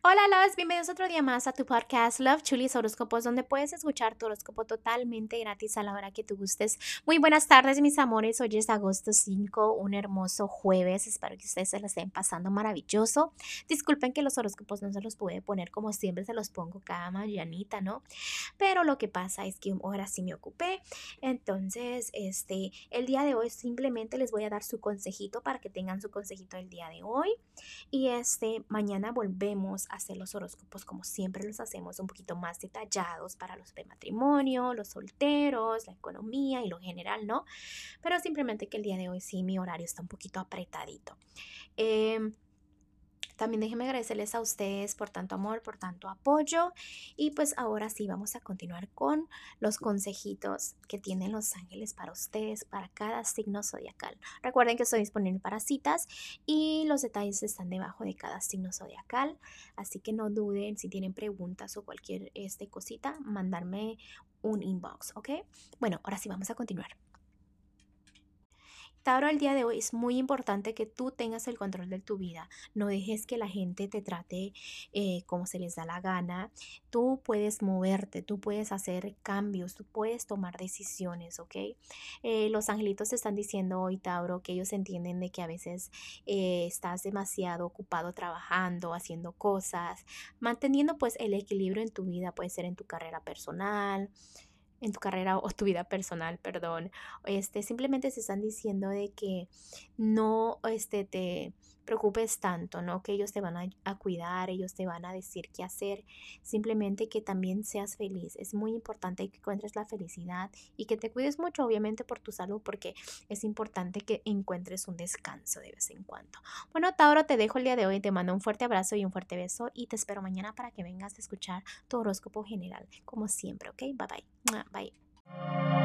Hola, los bienvenidos otro día más a tu podcast Love Chulis Horóscopos, donde puedes escuchar tu horóscopo totalmente gratis a la hora que tú gustes. Muy buenas tardes, mis amores. Hoy es agosto 5, un hermoso jueves. Espero que ustedes se la estén pasando maravilloso. Disculpen que los horóscopos no se los pude poner como siempre se los pongo cada mañanita, ¿no? Pero lo que pasa es que ahora sí me ocupé. Entonces, este, el día de hoy simplemente les voy a dar su consejito para que tengan su consejito el día de hoy. Y este, mañana volvemos hacer los horóscopos como siempre los hacemos, un poquito más detallados para los de matrimonio, los solteros, la economía y lo general, ¿no? Pero simplemente que el día de hoy sí mi horario está un poquito apretadito. Eh, también déjenme agradecerles a ustedes por tanto amor, por tanto apoyo. Y pues ahora sí vamos a continuar con los consejitos que tienen los ángeles para ustedes, para cada signo zodiacal. Recuerden que estoy disponible para citas y los detalles están debajo de cada signo zodiacal. Así que no duden si tienen preguntas o cualquier este, cosita, mandarme un inbox, ¿ok? Bueno, ahora sí vamos a continuar. Tauro, el día de hoy es muy importante que tú tengas el control de tu vida. No dejes que la gente te trate eh, como se les da la gana. Tú puedes moverte, tú puedes hacer cambios, tú puedes tomar decisiones, ¿ok? Eh, los angelitos te están diciendo hoy, Tauro, que ellos entienden de que a veces eh, estás demasiado ocupado trabajando, haciendo cosas, manteniendo pues el equilibrio en tu vida, puede ser en tu carrera personal, en tu carrera o tu vida personal, perdón, este, simplemente se están diciendo de que no este, te preocupes tanto, ¿no? Que ellos te van a, cuidar, ellos te van a decir qué hacer, simplemente que también seas feliz. Es muy importante que encuentres la felicidad y que te cuides mucho, obviamente, por tu salud, porque es importante que encuentres un descanso de vez en cuando. Bueno, Tauro, te dejo el día de hoy, te mando un fuerte abrazo y un fuerte beso y te espero mañana para que vengas a escuchar tu horóscopo general, como siempre, ¿ok? Bye bye. Bye.